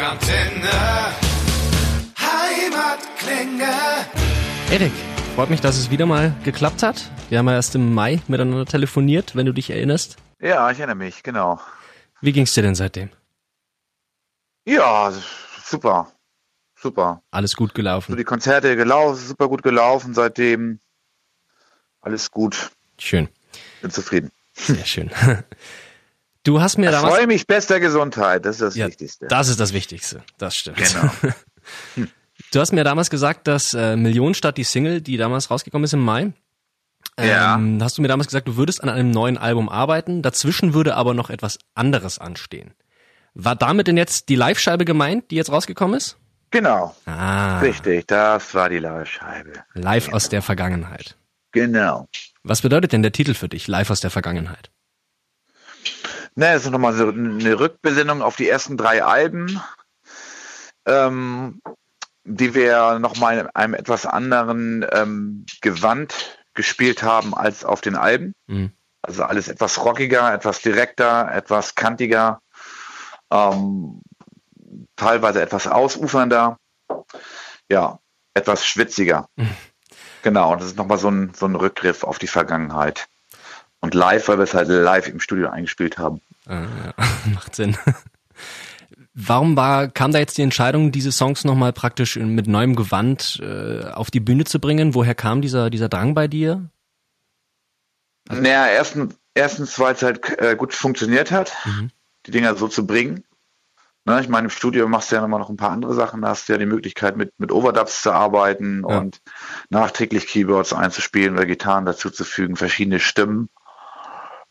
Rockantenne. Heimatklänge. Erik, freut mich, dass es wieder mal geklappt hat. Wir haben ja erst im Mai miteinander telefoniert, wenn du dich erinnerst. Ja, ich erinnere mich, genau. Wie ging's dir denn seitdem? Ja, super. Super. Alles gut So gelaufen. die Konzerte gelaufen, super gut gelaufen seitdem. Alles gut. Schön. Bin zufrieden. Sehr schön. Du hast mir Ich damals. freue mich bester Gesundheit, das ist das Ja, Wichtigste. das ist das Wichtigste. Das stimmt. Genau. Du hast mir damals gesagt, dass äh, Millionenstadt, die Single, die damals rausgekommen ist im Mai, Ja. ähm, hast du mir damals gesagt, du würdest an einem neuen Album arbeiten. Dazwischen würde aber noch etwas anderes anstehen. War damit denn jetzt die Live-Scheibe gemeint, die jetzt rausgekommen ist? Genau. Ah, Richtig, das war die Live-Scheibe. live aus der Vergangenheit. Genau. Was bedeutet denn der Titel für dich, live aus der Vergangenheit? Ne, das ist nochmal so eine Rückbesinnung auf die ersten drei Alben, ähm, die wir nochmal in einem etwas anderen ähm, Gewand gespielt haben als auf den Alben. Mhm. Also alles etwas rockiger, etwas direkter, etwas kantiger, ähm, teilweise etwas ausufernder, ja, etwas schwitziger. Genau, und das ist nochmal so ein, so ein Rückgriff auf die Vergangenheit. Und live, weil wir es halt live im Studio eingespielt haben. Ah, ja. Macht Sinn. Warum war, kam da jetzt die Entscheidung, diese Songs nochmal praktisch mit neuem Gewand äh, auf die Bühne zu bringen? Woher kam dieser, dieser Drang bei dir? Naja, erstens, erstens, weil es halt äh, gut funktioniert hat, Mhm. die Dinger so zu bringen. Ne, ich meine, im Studio machst du ja immer noch ein paar andere Sachen, da hast du ja die Möglichkeit, mit, mit Overdubs zu arbeiten Ja. und nachträglich Keyboards einzuspielen oder Gitarren dazuzufügen, verschiedene Stimmen.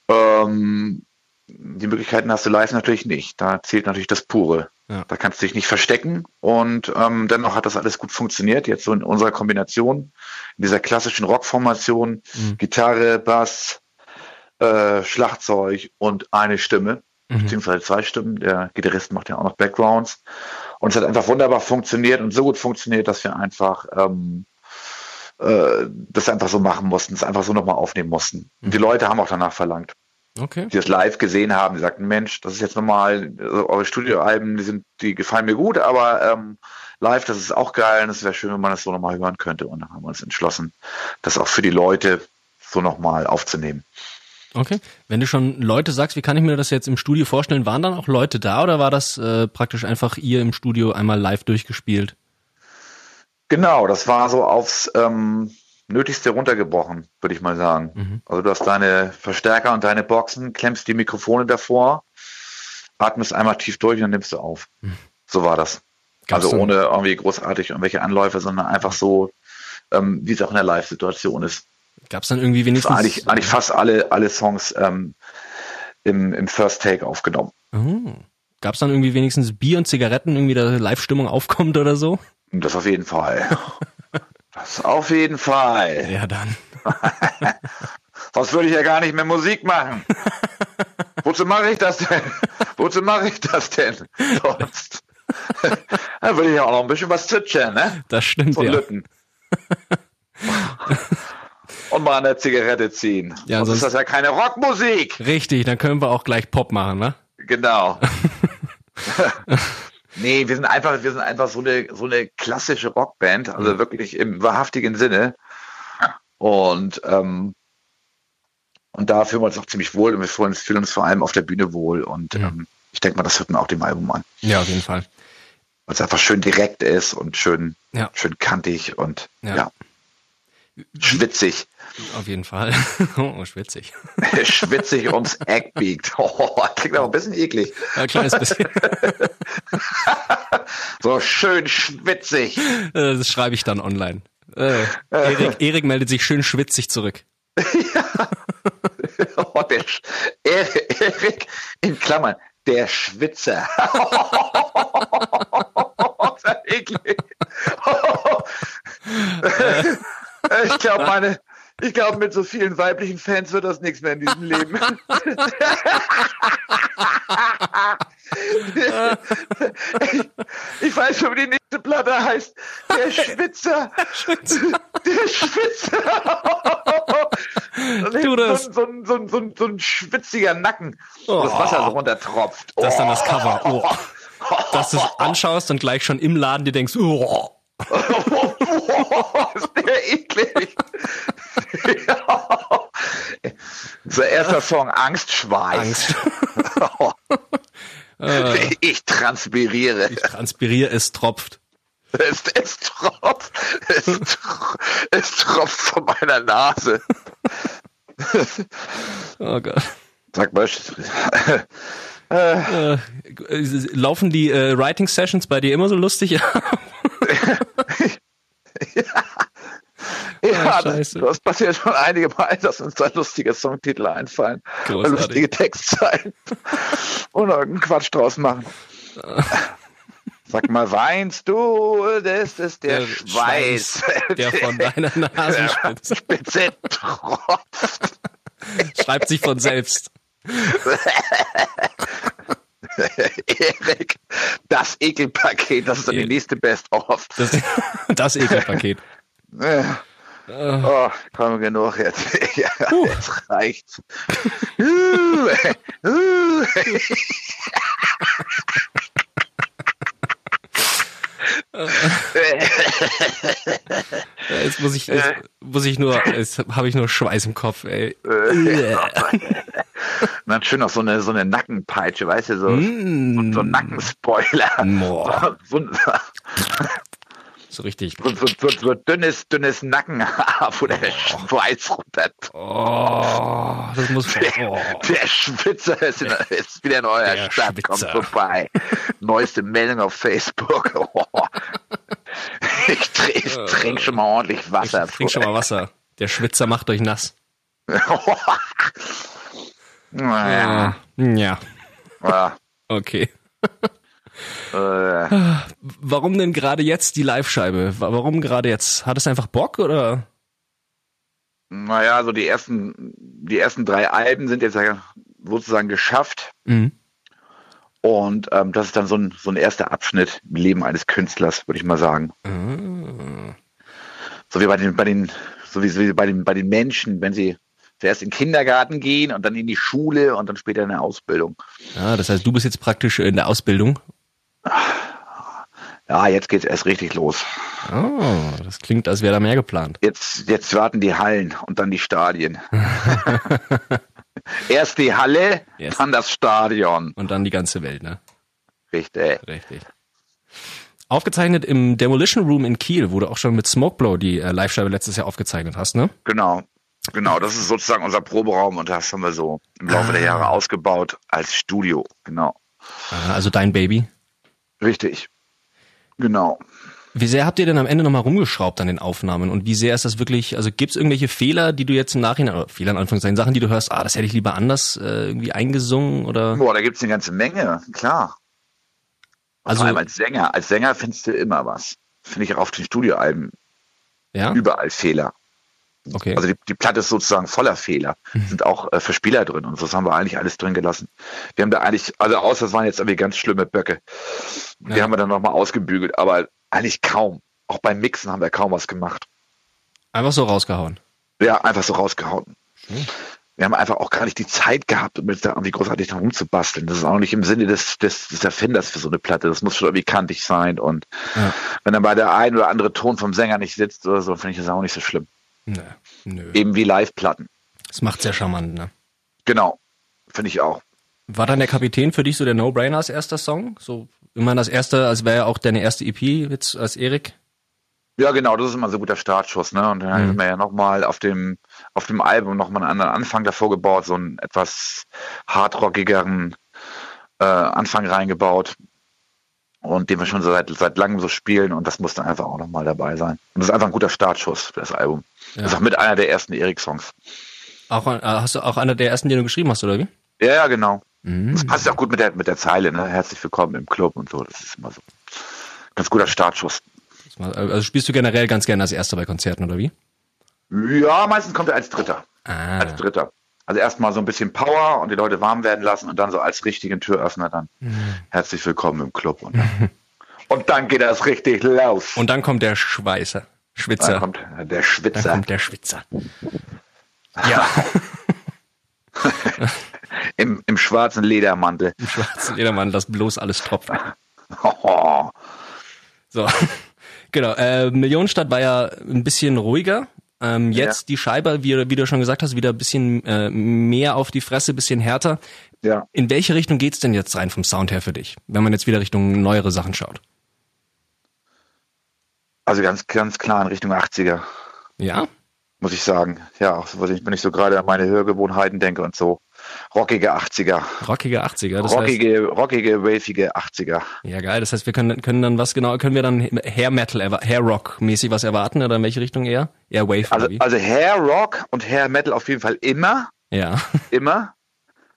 Ähm, die Möglichkeiten hast du live natürlich nicht. Da zählt natürlich das Pure. Ja. Da kannst du dich nicht verstecken und ähm, dennoch hat das alles gut funktioniert. Jetzt so in unserer Kombination, in dieser klassischen Rockformation, Mhm. Gitarre, Bass, äh, Schlagzeug und eine Stimme, Mhm. beziehungsweise zwei Stimmen. Der Gitarrist macht ja auch noch Backgrounds. Und es hat einfach wunderbar funktioniert und so gut funktioniert, dass wir einfach ähm, äh, das einfach so machen mussten, es einfach so nochmal aufnehmen mussten. Und die Leute haben auch danach verlangt Okay. die das live gesehen haben, die sagten, Mensch, das ist jetzt nochmal, also eure Studioalben, die sind, die gefallen mir gut, aber ähm, live, das ist auch geil und es wäre schön, wenn man das so nochmal hören könnte. Und dann haben wir uns entschlossen, das auch für die Leute so nochmal aufzunehmen. Okay. Wenn du schon Leute sagst, wie kann ich mir das jetzt im Studio vorstellen? Waren dann auch Leute da oder war das äh, praktisch einfach ihr im Studio einmal live durchgespielt? Genau, das war so aufs ähm, Nötigste runtergebrochen, würde ich mal sagen. Mhm. Also du hast deine Verstärker und deine Boxen, klemmst die Mikrofone davor, atmest einmal tief durch und dann nimmst du auf. So war das. Mhm. Gab's also ohne irgendwie großartig irgendwelche Anläufe, sondern einfach so, ähm, wie es auch in der Live-Situation ist. Gab es dann irgendwie wenigstens... eigentlich, eigentlich fast alle, alle Songs ähm, im, im First Take aufgenommen. Oh. Gab es dann irgendwie wenigstens Bier und Zigaretten, irgendwie da Live-Stimmung aufkommt oder so? Das auf jeden Fall. Das auf jeden Fall. Ja, dann. Sonst würde ich ja gar nicht mehr Musik machen. Wozu mache ich das denn? Wozu mache ich das denn? Sonst. Dann würde ich ja auch noch ein bisschen was zwitschern, ne? Das stimmt, Von ja. Lütten. Und mal eine Zigarette ziehen. Ja, Sonst ist sonst- das ja keine Rockmusik. Richtig, dann können wir auch gleich Pop machen, ne? Genau. Nee, wir sind einfach, wir sind einfach so eine, so eine klassische Rockband, also wirklich im wahrhaftigen Sinne. Und, ähm, und da fühlen wir uns auch ziemlich wohl und wir fühlen uns, fühlen uns vor allem auf der Bühne wohl. Und ähm, ich denke mal, das hört man auch dem Album an. Ja, auf jeden Fall. Weil es einfach schön direkt ist und schön, Ja. schön kantig und Ja. ja. schwitzig. Auf jeden Fall. Oh, schwitzig. schwitzig ums Eck biegt. Oh, klingt aber ein bisschen eklig. Ein kleines bisschen. So schön schwitzig. Äh, Das schreibe ich dann online. Äh, Erik, Erik meldet sich schön schwitzig zurück. Oh, der Sch Erik, Erik in Klammern, der Schwitzer. ist ja eklig. ich glaube, meine, ich glaube, mit so vielen weiblichen Fans wird das nichts mehr in diesem Leben. ich, ich weiß schon, wie die nächste Platte heißt. Der Schwitzer. Der Schwitzer. Tu das. So, ein- so, ein- so, ein- so ein schwitziger Nacken, wo das Oh. Wasser so runtertropft. Das ist dann das Oh. Cover. Oh. dass du es anschaust und gleich schon im Laden dir denkst, oh. Ist der eklig. ja. So erster Song, Angstschweiß. Angst. ich transpiriere. Ich transpiriere, es tropft. Es, es tropft. Es, tro- es tropft von meiner Nase. Oh Gott. Sag mal, Äh, laufen die äh, Writing Sessions bei dir immer so lustig? ja, Ah, das, scheiße. das passiert schon einige Mal, dass uns da lustige Songtitel einfallen. Großartig. Lustige Textzeilen. Und irgendeinen Quatsch draus machen. Sag mal, weinst du? Das ist der, Schweiß. der von deiner Nasenspitze Spitze tropft. schreibt sich von selbst. Erik, das Ekelpaket, das ist dann die nächste Best-of. Das, das Ekelpaket. Äh, Oh, komm genug jetzt. Ja, jetzt reicht's. Jetzt muss ich, jetzt muss ich nur, jetzt habe ich nur Schweiß im Kopf, ey. Und dann schön noch so eine, so eine Nackenpeitsche, weißt du, so, Mm. so ein Nackenspoiler. Boah. So, so, So richtig. so, so, so, so dünnes, dünnes Nackenhaar, wo der Schweiß runter. Oh, das muss. Oh. Der Schwitzer ist, in, ist wieder in eurer Der Stadt, kommt Schwitzer. vorbei. Neueste Meldung auf Facebook. Oh. Ich, tr- ich trinke schon mal ordentlich Wasser. Trink schon mal Wasser. Der Schwitzer macht euch nass. naja, Ja, ja. okay. Äh, Warum denn gerade jetzt die Live-Scheibe? Wa- Warum gerade jetzt? Hat es einfach Bock oder? naja, so die ersten, die ersten drei Alben sind jetzt ja sozusagen geschafft. Mhm. Und ähm, das ist dann so ein, so ein erster Abschnitt im Leben eines Künstlers, würde ich mal sagen. Ah. So wie bei den, bei den, so wie, so wie bei den, bei den Menschen, wenn sie zuerst in den Kindergarten gehen und dann in die Schule und dann später in der Ausbildung. Ja, das heißt, du bist jetzt praktisch in der Ausbildung. Ja, jetzt geht's erst richtig los. Oh, das klingt, als wäre da mehr geplant. Jetzt, jetzt warten die Hallen und dann die Stadien. erst die Halle, Yes. dann das Stadion. Und dann die ganze Welt, ne? Richtig. Richtig. Aufgezeichnet im Demolition Room in Kiel, wo du auch schon mit Smokeblow die äh, Live-Scheibe letztes Jahr aufgezeichnet hast, ne? Genau. Genau, das ist sozusagen unser Proberaum und das haben wir so im Laufe der Jahre ausgebaut als Studio. Genau. Ah, Also dein Baby. Richtig. Genau. Wie sehr habt ihr denn am Ende nochmal rumgeschraubt an den Aufnahmen und wie sehr ist das wirklich, also gibt es irgendwelche Fehler, die du jetzt im Nachhinein, oder Fehler in Anführungszeichen, Sachen, die du hörst, ah, das hätte ich lieber anders äh, irgendwie eingesungen oder? Boah, da gibt's eine ganze Menge, klar. Also- Vor allem als Sänger. Als Sänger findest du immer was. Finde ich auch auf den Studioalben Ja? überall Fehler. Okay. Also die, die Platte ist sozusagen voller Fehler. Sind auch äh, Verspieler drin und so das haben wir eigentlich alles drin gelassen. Wir haben da eigentlich, also außer es waren jetzt irgendwie ganz schlimme Böcke. Die Ja. haben wir dann nochmal ausgebügelt, aber eigentlich kaum. Auch beim Mixen haben wir kaum was gemacht. Einfach so rausgehauen. Ja, einfach so rausgehauen. Wir haben einfach auch gar nicht die Zeit gehabt, um jetzt da irgendwie großartig dran rumzubasteln. Das ist auch nicht im Sinne des, des, des Erfinders für so eine Platte. Das muss schon irgendwie kantig sein. Und Ja. wenn dann bei der ein oder andere Ton vom Sänger nicht sitzt oder so, finde ich das auch nicht so schlimm. Nö. Nö. Eben wie Live-Platten. Das macht sehr charmant, ne? Genau. Finde ich auch. War dann der Kapitän für dich so der No-Brainer als erster Song? So immer das erste, als wäre ja auch deine erste EP jetzt als Erik? Ja, genau, das ist immer so ein guter Startschuss, ne? Und dann haben wir ja nochmal auf dem, auf dem Album nochmal einen anderen Anfang davor gebaut, so einen etwas hardrockigeren äh, Anfang reingebaut. Und den wir schon seit, seit langem so spielen und das muss dann einfach auch nochmal dabei sein. Und das ist einfach ein guter Startschuss für das Album. Ja. Das ist auch mit einer der ersten Erik-Songs. Auch, äh, hast du auch einer der ersten, den du geschrieben hast, oder wie? Ja, ja, genau. Mhm. Das passt auch gut mit der, mit der Zeile, ne? Herzlich willkommen im Club und so. Das ist immer so. Ganz guter Startschuss. Also spielst du generell ganz gerne als erster bei Konzerten, oder wie? Ja, meistens kommt er als Dritter. Ah. als Dritter. Also erstmal so ein bisschen Power und die Leute warm werden lassen und dann so als richtigen Türöffner dann herzlich willkommen im Club. Und dann, und dann geht das richtig los. Und dann kommt der Schweißer. Schwitzer. dann kommt der Dann Schwitzer kommt der Schwitzer. Ja, im, im schwarzen Ledermantel. im schwarzen Ledermann, das bloß alles tropft. So, genau. Äh, Millionenstadt war ja ein bisschen ruhiger. Ähm, jetzt ja. die Scheibe, wie, wie, du schon gesagt hast, wieder ein bisschen äh, mehr auf die Fresse, bisschen härter. Ja. In welche Richtung geht's denn jetzt rein vom Sound her für dich, wenn man jetzt wieder Richtung neuere Sachen schaut? Also ganz, ganz klar in Richtung 80er. Ja? Muss ich sagen. Ja, auch wenn ich so gerade an meine Hörgewohnheiten denke und so. Rockige 80er. Rockige 80er. Das rockige, heißt, rockige, wavige 80er. Ja, geil. Das heißt, wir können, können dann was genau, können wir dann Hair Metal, Hair Rock mäßig was erwarten oder in welche Richtung eher? Eher Wave. Also, also Hair Rock und Hair Metal auf jeden Fall immer. Ja. Immer.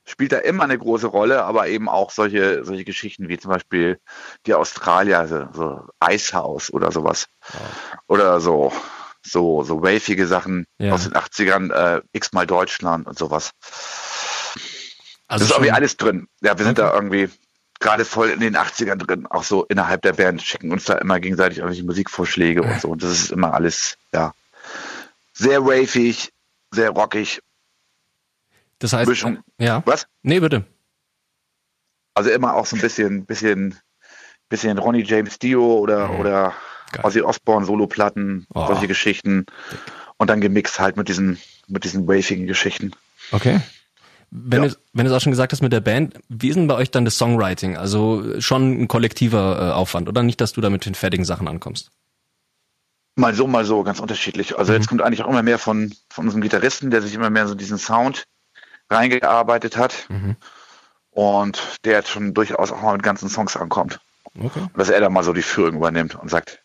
Spielt da immer eine große Rolle, aber eben auch solche, solche Geschichten wie zum Beispiel die Australier, also so Eishaus oder sowas. Wow. Oder so, so, so wavige Sachen ja. aus den 80ern, äh, x-mal Deutschland und sowas. Also das ist irgendwie alles drin. Ja, wir sind okay. da irgendwie gerade voll in den 80ern drin, auch so innerhalb der Band, schicken uns da immer gegenseitig irgendwelche Musikvorschläge und so. Und das ist immer alles, ja, sehr wavig, sehr rockig. Das heißt, Mischung. ja. Was? Nee, bitte. Also immer auch so ein bisschen, bisschen, bisschen Ronnie James Dio oder, mhm. oder Geil. Ozzy Osbourne Soloplatten, oh. solche Geschichten. Und dann gemixt halt mit diesen, mit diesen wavigen Geschichten. Okay. Wenn, ja. du, wenn du es auch schon gesagt hast mit der Band, wie ist denn bei euch dann das Songwriting? Also schon ein kollektiver äh, Aufwand, oder nicht, dass du da mit den fertigen Sachen ankommst? Mal so, mal so, ganz unterschiedlich. Also mhm. jetzt kommt eigentlich auch immer mehr von, von unserem Gitarristen, der sich immer mehr so diesen Sound reingearbeitet hat. Mhm. Und der jetzt schon durchaus auch mal mit ganzen Songs ankommt. Okay. Dass er da mal so die Führung übernimmt und sagt,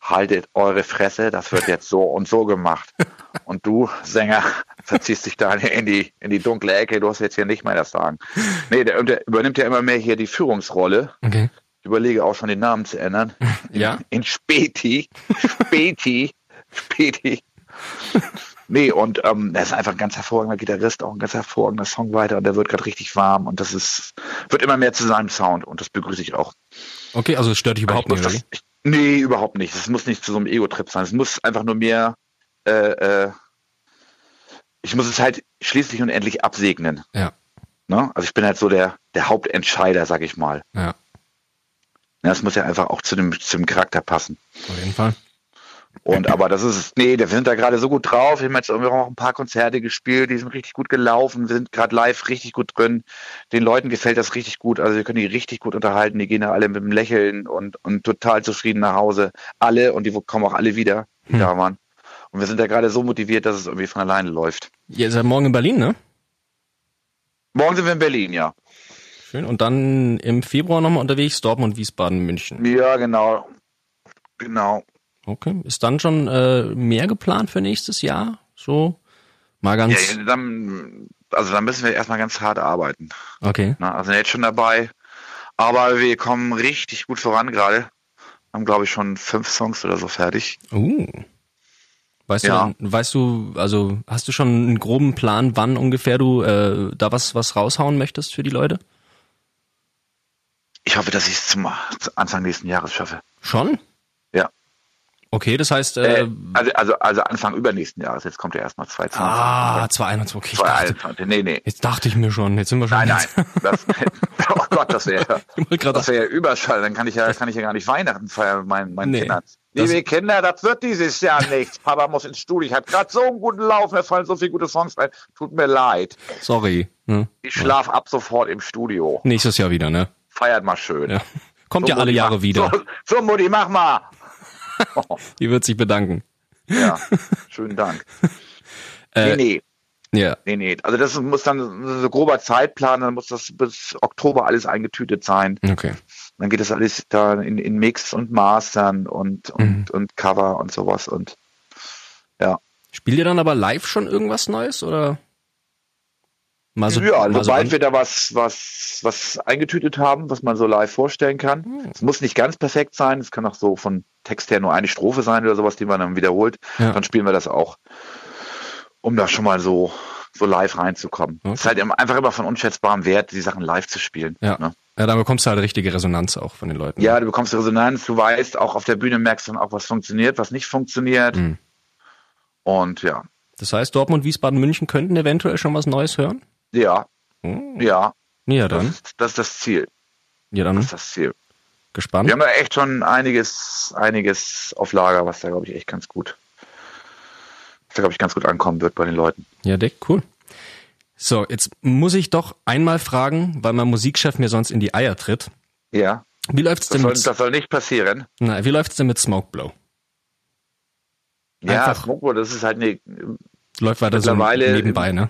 haltet eure Fresse, das wird jetzt so und so gemacht. Und du, Sänger, verziehst dich da in die, in die dunkle Ecke, du hast jetzt hier nicht mehr das Sagen. Nee, der, der übernimmt ja immer mehr hier die Führungsrolle. Okay. Ich überlege auch schon den Namen zu ändern. Ja. In, in Späti. Späti. Späti. Nee, und ähm, er ist einfach ein ganz hervorragender Gitarrist, auch ein ganz hervorragender Songwriter und der wird gerade richtig warm und das ist, wird immer mehr zu seinem Sound und das begrüße ich auch. Okay, also es stört dich überhaupt nicht, das, ich, Nee, überhaupt nicht. Es muss nicht zu so einem Ego-Trip sein. Es muss einfach nur mehr, äh, äh, ich muss es halt schließlich und endlich absegnen. Ja. Ne? Also ich bin halt so der, der Hauptentscheider, sag ich mal. Ja. ja. Das muss ja einfach auch zu dem, zu dem Charakter passen. Auf jeden Fall. Und aber das ist, nee, wir sind da gerade so gut drauf. Wir haben jetzt irgendwie auch ein paar Konzerte gespielt, die sind richtig gut gelaufen, wir sind gerade live richtig gut drin. Den Leuten gefällt das richtig gut. Also wir können die richtig gut unterhalten. Die gehen da alle mit einem Lächeln und, und total zufrieden nach Hause. Alle und die kommen auch alle wieder, die hm. da waren. Und wir sind da gerade so motiviert, dass es irgendwie von alleine läuft. Ihr seid morgen in Berlin, ne? Morgen sind wir in Berlin, ja. Schön. Und dann im Februar nochmal unterwegs, Dortmund, Wiesbaden, München. Ja, genau. Genau. Okay. Ist dann schon äh, mehr geplant für nächstes Jahr? So mal ganz. Ja, dann, also dann müssen wir erstmal ganz hart arbeiten. Okay. Na, also jetzt schon dabei. Aber wir kommen richtig gut voran gerade. Haben, glaube ich, schon fünf Songs oder so fertig. Uh. Weißt ja. du, weißt du, also hast du schon einen groben Plan, wann ungefähr du äh, da was, was raushauen möchtest für die Leute? Ich hoffe, dass ich es zum Anfang nächsten Jahres schaffe. Schon? Okay, das heißt. Äh, äh, also, also, also Anfang übernächsten Jahres, jetzt kommt ja erstmal 2020. Ah, 2021, okay. 2021, nee, nee. Jetzt dachte ich mir schon, jetzt sind wir schon. Nein, nein. Das, oh Gott, das wäre das wäre ja Überschall. Dann kann ich ja, kann ich ja gar nicht Weihnachten feiern mit meinen, meinen nee, Kindern. Liebe Kinder, das wird dieses Jahr nichts. Papa muss ins Studio. Ich habe gerade so einen guten Lauf, mir fallen so viele gute Songs rein. Tut mir leid. Sorry. Hm? Ich schlaf ja. ab sofort im Studio. Nächstes Jahr wieder, ne? Feiert mal schön. Ja. Kommt so, ja alle Jahre mach, wieder. So, so, Mutti, mach mal. Die wird sich bedanken. Ja, schönen Dank. Äh, nee, nee. Ja. Nee, nee. Also das muss dann so grober Zeitplan, dann muss das bis Oktober alles eingetütet sein. Okay. Dann geht das alles da in, in Mix und Mastern und, und, mhm. und Cover und sowas und ja. Spielt ihr dann aber live schon irgendwas Neues oder? Mal so, ja, mal sobald so wir da was, was, was eingetütet haben, was man so live vorstellen kann. Hm. Es muss nicht ganz perfekt sein, es kann auch so von Text her nur eine Strophe sein oder sowas, die man dann wiederholt. Ja. Dann spielen wir das auch, um da schon mal so, so live reinzukommen. Okay. Es ist halt einfach immer von unschätzbarem Wert, die Sachen live zu spielen. Ja. Ne? Ja, dann bekommst du halt richtige Resonanz auch von den Leuten. Ja, du bekommst Resonanz, du weißt, auch auf der Bühne merkst du dann auch, was funktioniert, was nicht funktioniert. Mhm. Und ja. Das heißt, Dortmund, Wiesbaden, München könnten eventuell schon was Neues hören? Ja. Hm. Ja. Ja, dann. Das, das, ist das Ziel. Ja, dann. Das ist das Ziel. gespannt. Wir haben da echt schon einiges, einiges auf Lager, was da, glaube ich, echt ganz gut, was da, glaube ich, ganz gut ankommen wird bei den Leuten. Ja, Dick, cool. So, jetzt muss ich doch einmal fragen, weil mein Musikchef mir sonst in die Eier tritt. Ja. Wie läuft's das denn soll, mit, Das soll nicht passieren. Na, wie läuft's denn mit Smokeblow? Ja, Smokeblow, das ist halt eine. Läuft weiter so nebenbei, ne?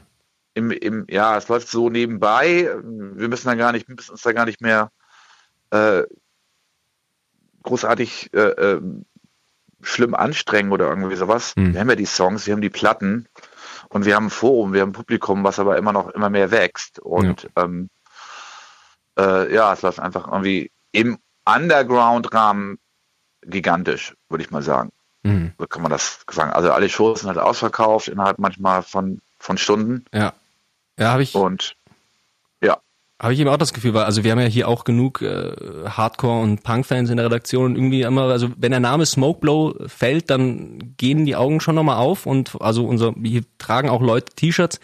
Im, im, ja, es läuft so nebenbei. Wir müssen da gar nicht, müssen uns da gar nicht mehr äh, großartig äh, äh, schlimm anstrengen oder irgendwie sowas. Hm. Wir haben ja die Songs, wir haben die Platten und wir haben ein Forum, wir haben ein Publikum, was aber immer noch immer mehr wächst. Und ja, ähm, äh, ja es läuft einfach irgendwie im Underground-Rahmen gigantisch, würde ich mal sagen. Mhm. So kann man das sagen. Also alle Shows sind halt ausverkauft innerhalb manchmal von, von Stunden. Ja. Ja, habe ich. Und habe ich eben auch das Gefühl, weil also wir haben ja hier auch genug äh, Hardcore- und Punk-Fans in der Redaktion und irgendwie immer, also wenn der Name Smokeblow fällt, dann gehen die Augen schon nochmal auf und also unser, hier tragen auch Leute T-Shirts.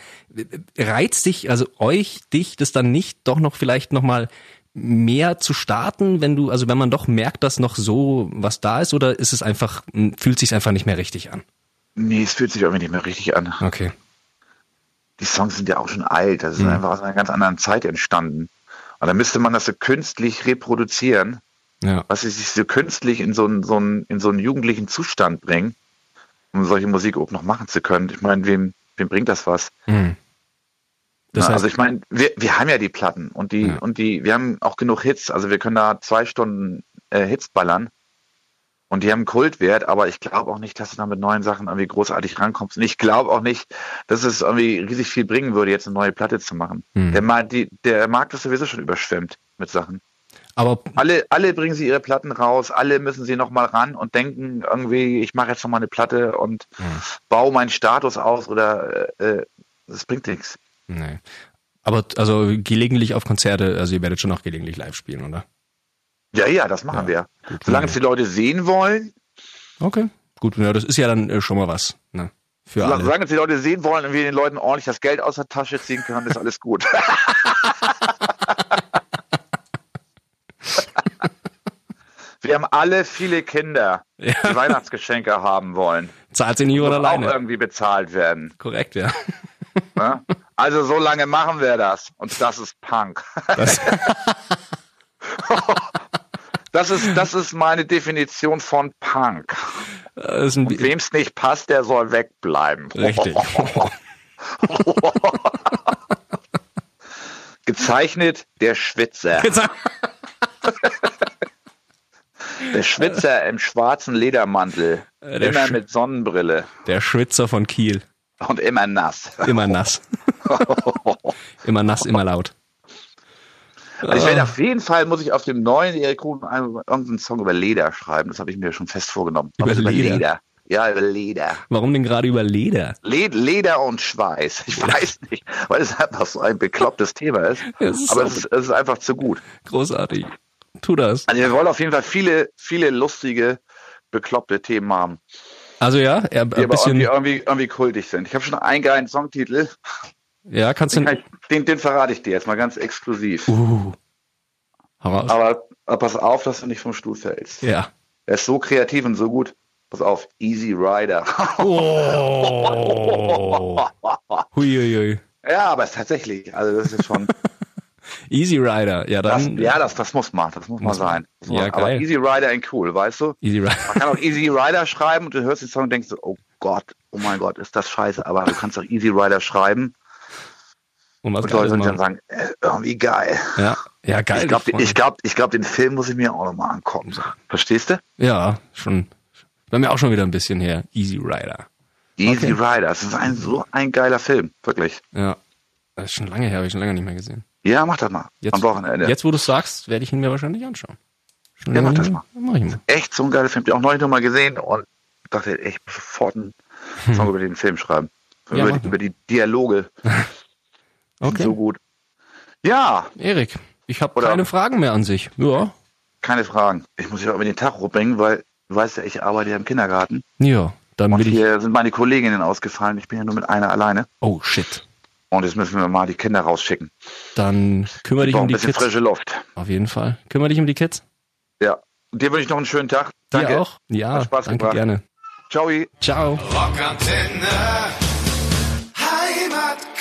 Reizt dich, also euch, dich, das dann nicht doch noch vielleicht nochmal mehr zu starten, wenn du, also wenn man doch merkt, dass noch so was da ist, oder ist es einfach, fühlt sich einfach nicht mehr richtig an? Nee, es fühlt sich irgendwie nicht mehr richtig an. Okay die Songs sind ja auch schon alt. Das ist mhm. einfach aus einer ganz anderen Zeit entstanden. Und dann müsste man das so künstlich reproduzieren, ja. was sie sich so künstlich in so einen, so einen, in so einen jugendlichen Zustand bringen, um solche Musik auch noch machen zu können. Ich meine, wem, wem bringt das was? Mhm. Das heißt, also ich meine, wir, wir haben ja die Platten und die ja. und die, wir haben auch genug Hits, also wir können da zwei Stunden äh, Hits ballern. Und die haben Kultwert, aber ich glaube auch nicht, dass du da mit neuen Sachen irgendwie großartig rankommst. Und ich glaube auch nicht, dass es irgendwie riesig viel bringen würde, jetzt eine neue Platte zu machen. Hm. Der, die, der Markt ist sowieso schon überschwemmt mit Sachen. Aber alle, alle bringen sie ihre Platten raus, alle müssen sie nochmal ran und denken irgendwie, ich mache jetzt nochmal eine Platte und hm. baue meinen Status aus oder äh, äh, das bringt nichts. Nee. Aber also gelegentlich auf Konzerte, also ihr werdet schon auch gelegentlich live spielen, oder? Ja, ja, das machen ja, wir. Gut, Solange es die Leute sehen wollen. Okay, gut. Ja, das ist ja dann äh, schon mal was. Ne? Für solange, alle. solange es die Leute sehen wollen und wir den Leuten ordentlich das Geld aus der Tasche ziehen können, ist alles gut. wir haben alle viele Kinder, ja. die Weihnachtsgeschenke haben wollen. Zahlt sie nie oder alleine? auch irgendwie bezahlt werden. Korrekt, ja. ja? Also so lange machen wir das. Und das ist Punk. Das Das ist, das ist meine Definition von Punk. Wem es nicht passt, der soll wegbleiben. Richtig. Gezeichnet der Schwitzer. der Schwitzer im schwarzen Ledermantel. Äh, der immer Sch mit Sonnenbrille. Der Schwitzer von Kiel. Und immer nass. Immer nass. immer nass, immer laut. Also ich werde auf jeden Fall, muss ich auf dem neuen Erik Kuhn irgendeinen Song über Leder schreiben. Das habe ich mir schon fest vorgenommen. Über, über Leder. Leder. Ja, über Leder. Warum denn gerade über Leder? Leder und Schweiß. Ich weiß nicht, weil es einfach so ein beklopptes Thema ist. ist aber es, ist, es ist einfach zu gut. Großartig. Tu das. Also wir wollen auf jeden Fall viele, viele lustige, bekloppte Themen haben. Also ja, er, die ein bisschen irgendwie, irgendwie, irgendwie kultig sind. Ich habe schon einen geilen Songtitel. Ja, kannst du. Den, den, den, verrate ich dir jetzt mal ganz exklusiv. Uh. Aber, aber pass auf, dass du nicht vom Stuhl fällst. Ja. Er ist so kreativ und so gut. Pass auf, Easy Rider. Oh. Huiuiui. Ja, aber es ist tatsächlich, also das ist schon. Easy Rider, ja dann. Das, ja, das, das muss mal, das muss, muss mal sein. Ja, mal, aber Easy Rider in cool, weißt du? Easy Rider. Man kann auch Easy Rider schreiben und du hörst den Song und denkst so, oh Gott, oh mein Gott, ist das scheiße, aber du kannst auch Easy Rider schreiben und was und Leute dann sagen, äh, irgendwie geil. Ja, ja geil. Ich glaube, ich glaub, ich glaub, den Film muss ich mir auch nochmal angucken. Verstehst du? Ja, schon. Bei mir auch schon wieder ein bisschen her. Easy Rider. Easy okay. Rider, das ist ein, so ein geiler Film, wirklich. Ja. Das ist schon lange her, habe ich schon lange nicht mehr gesehen. Ja, mach das mal. Jetzt, am Wochenende. Jetzt, wo du es sagst, werde ich ihn mir wahrscheinlich anschauen. Schon ja, mach das mal. Mach ich mal. Echt so ein geiler Film. Ich habe auch neulich nochmal gesehen und dachte, ich muss sofort einen Song über den Film schreiben. Ja, über, die, über die Dialoge. Okay. So gut. Ja. Erik, ich habe keine Fragen mehr an sich. Ja. Keine Fragen. Ich muss ja auch über den Tag bringen, weil du weißt ja, ich arbeite ja im Kindergarten. Ja. Dann Und hier sind meine Kolleginnen ausgefallen. Ich bin ja nur mit einer alleine. Oh, shit. Und jetzt müssen wir mal die Kinder rausschicken. Dann kümmere dich um die ein bisschen Kids. frische Luft. Auf jeden Fall. Kümmere dich um die Kids. Ja. Und dir wünsche ich noch einen schönen Tag. Danke. Dir auch. Ja, Hat Spaß danke, gebracht. gerne. Ciao. Ciao. Rockantenne.